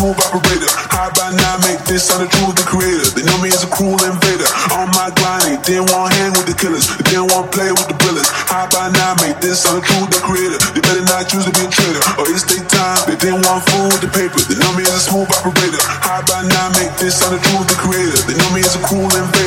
smooth operator. High by now. make this sound the truth. the creator. They know me as a cruel invader. On my grind, they didn't want hand with the killers. They didn't want play with the brilliants. High by now. make this sound the truth. the creator. They better not choose to be a traitor. Or it's their time. They didn't want fool with the paper. They know me as a smooth operator. High by now. make this sound the truth. the creator. They know me as a cruel invader.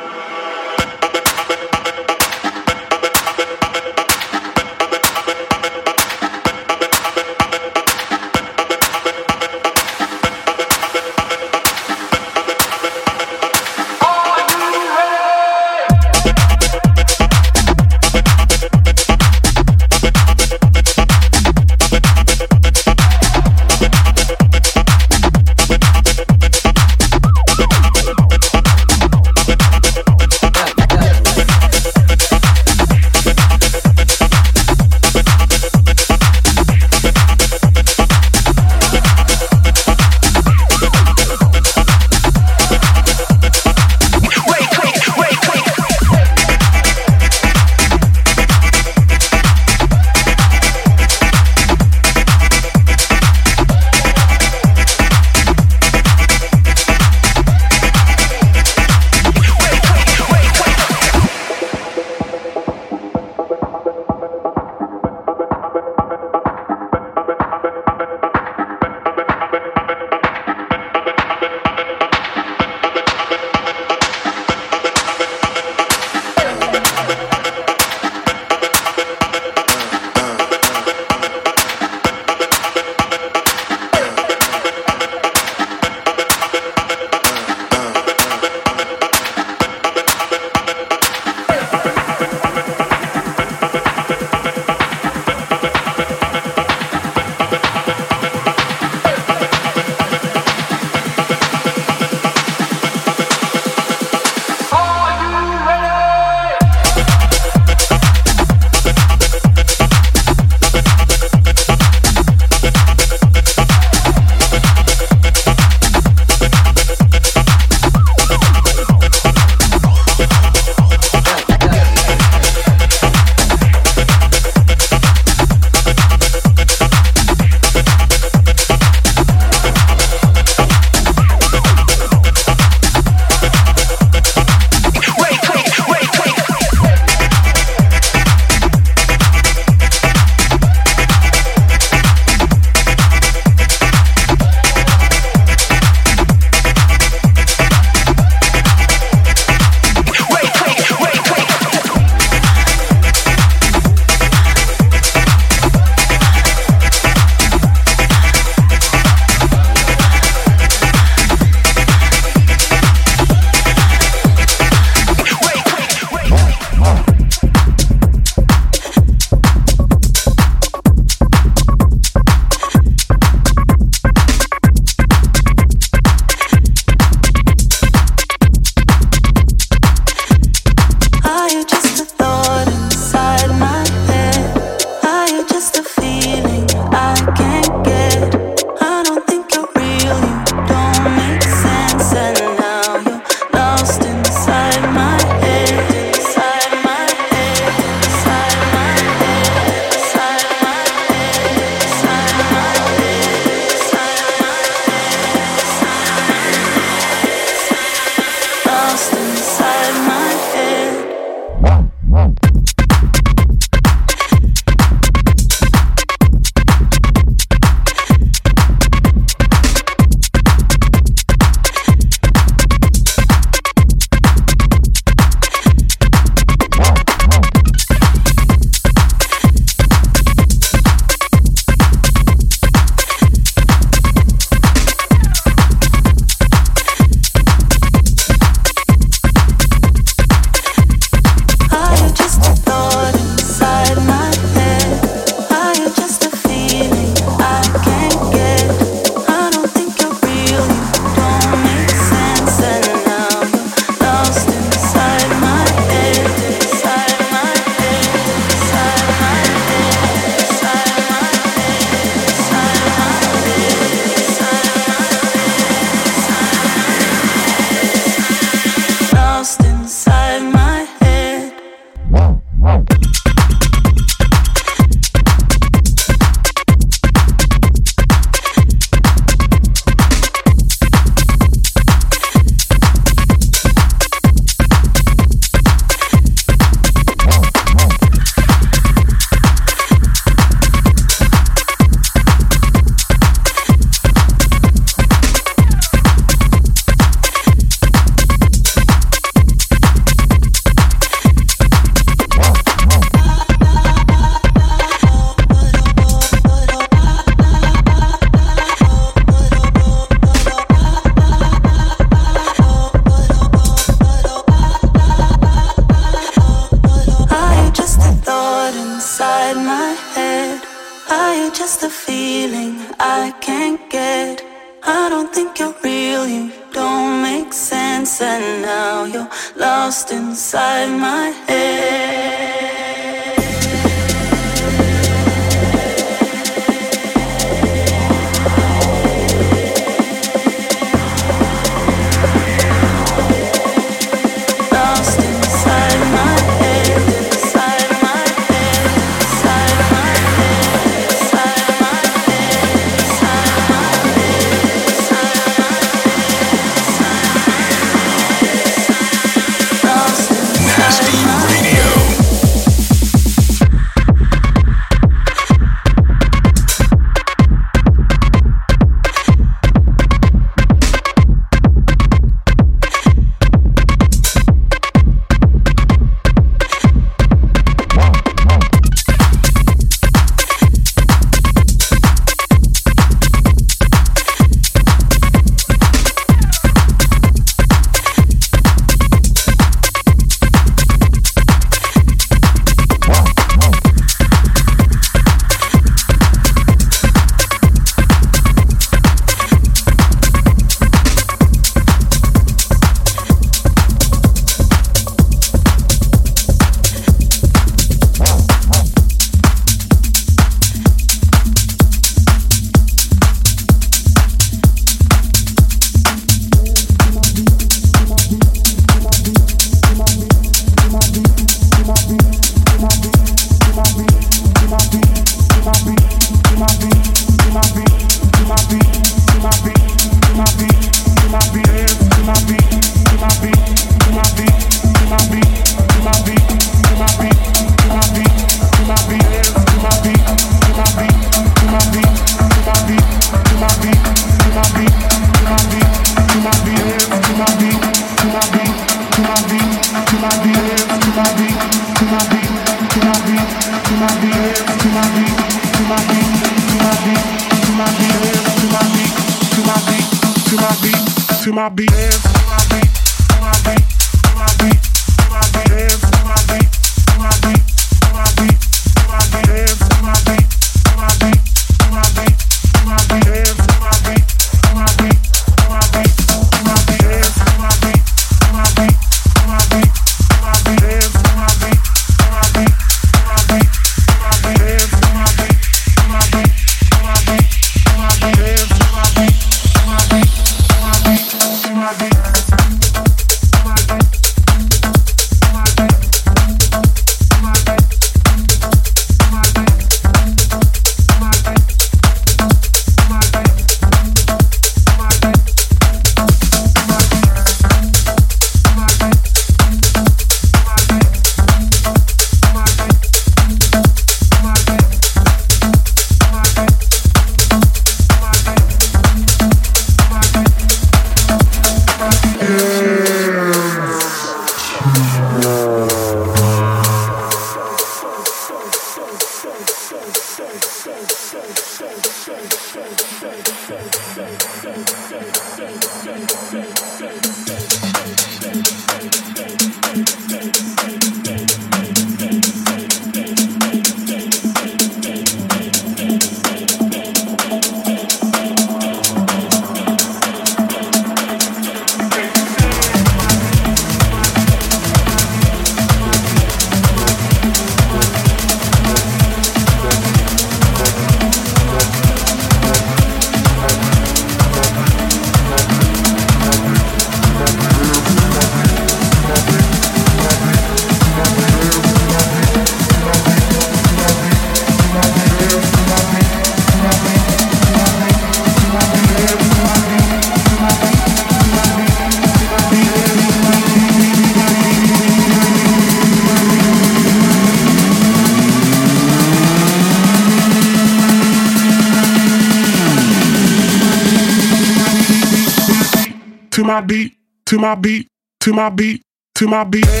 To my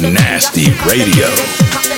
Nasty Radio.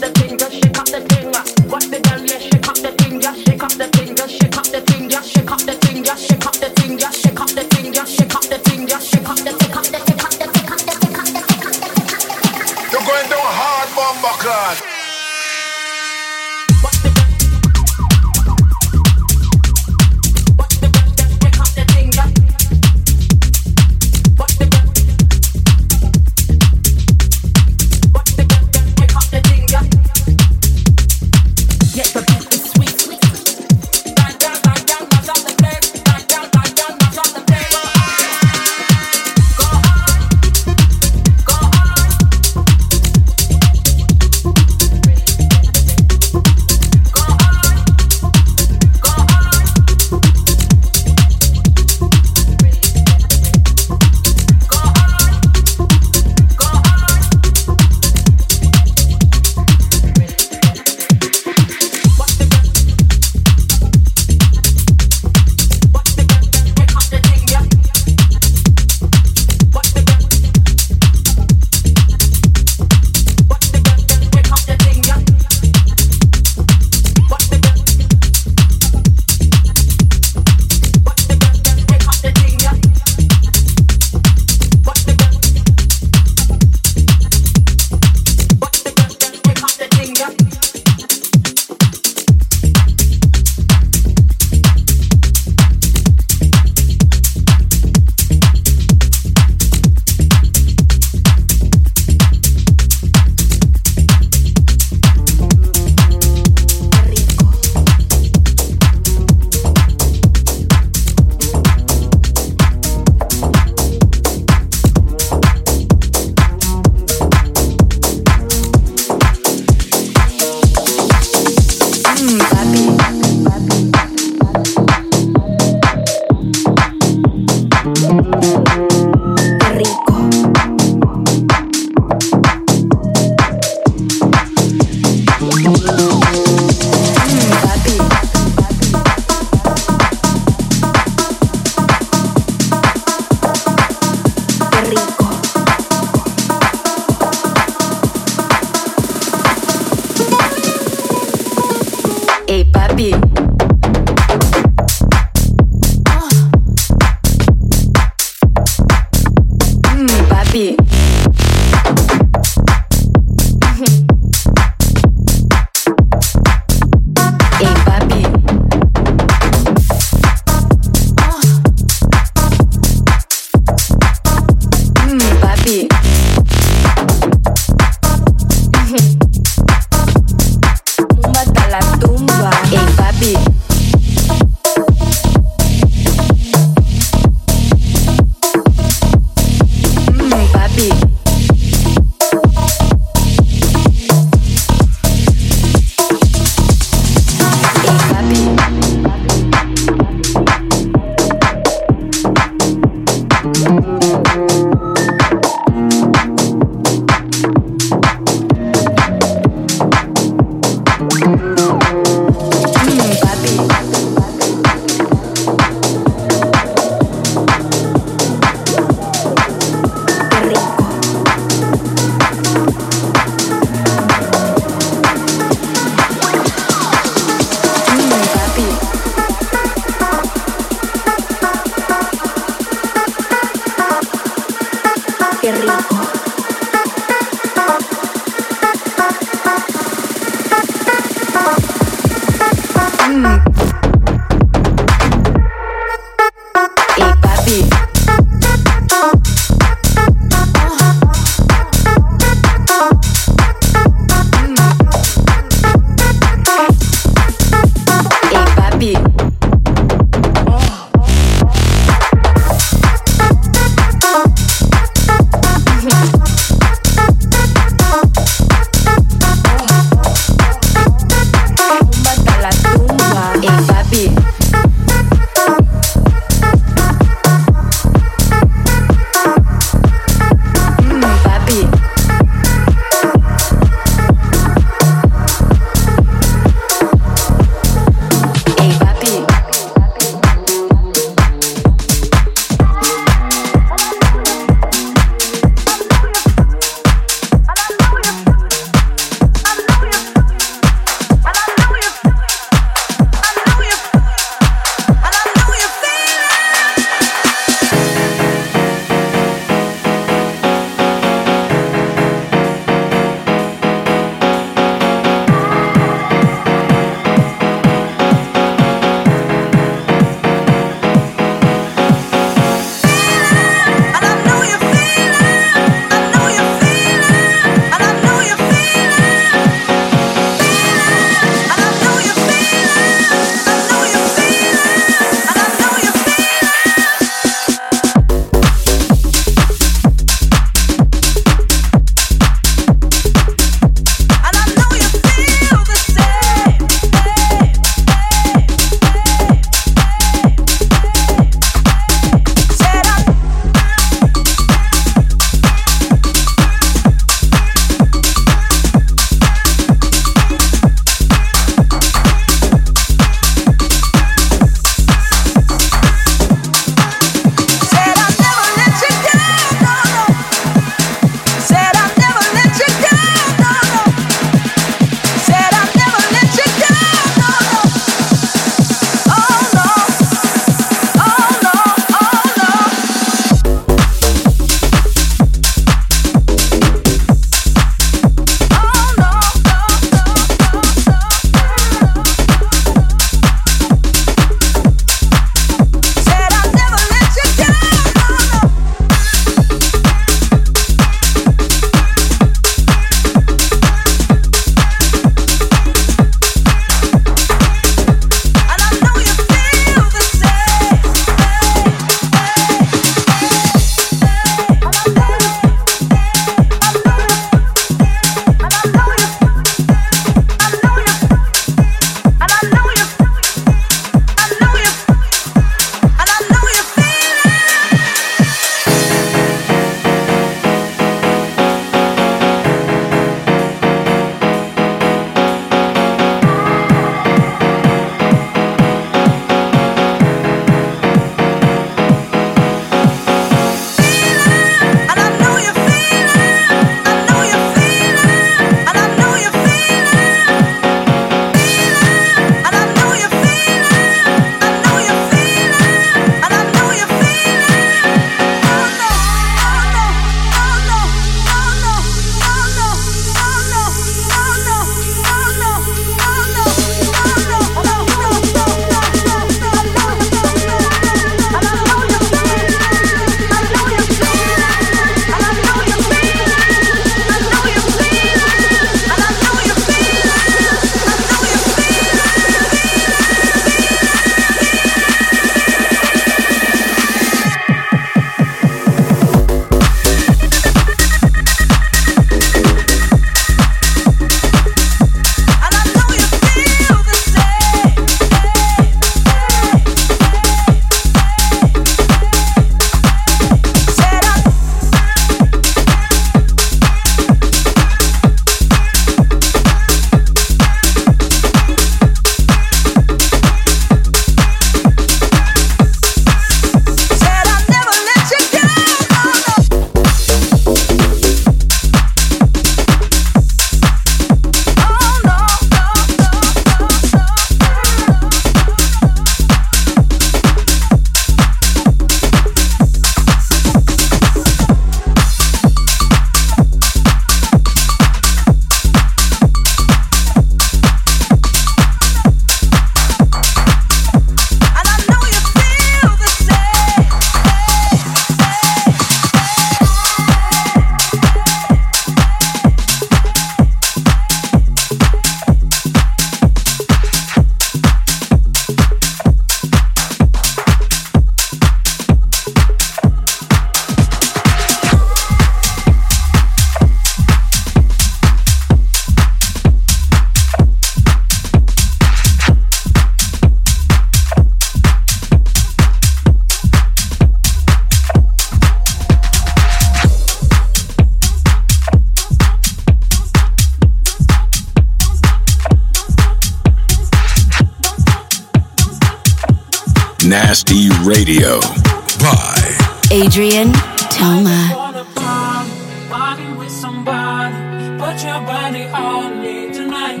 Put your body on me tonight.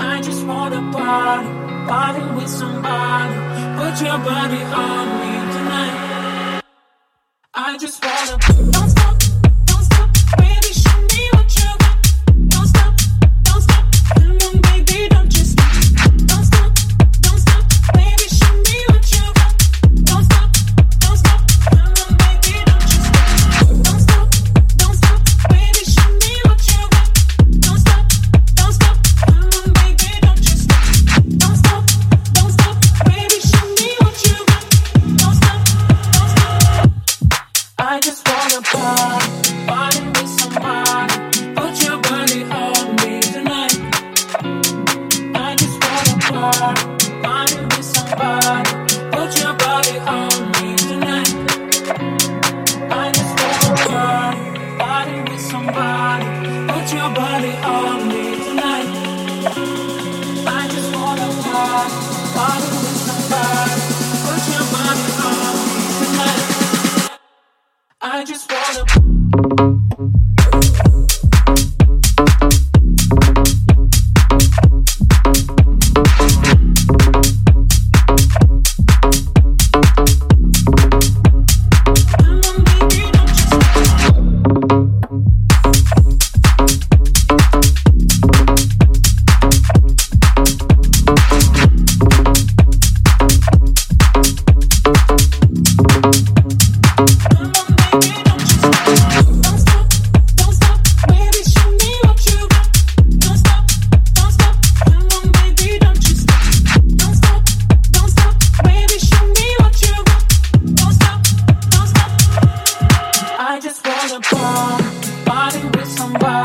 I just wanna party, party with somebody. Put your body on me tonight. I just wanna just wanna bond, body with somebody.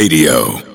Radio.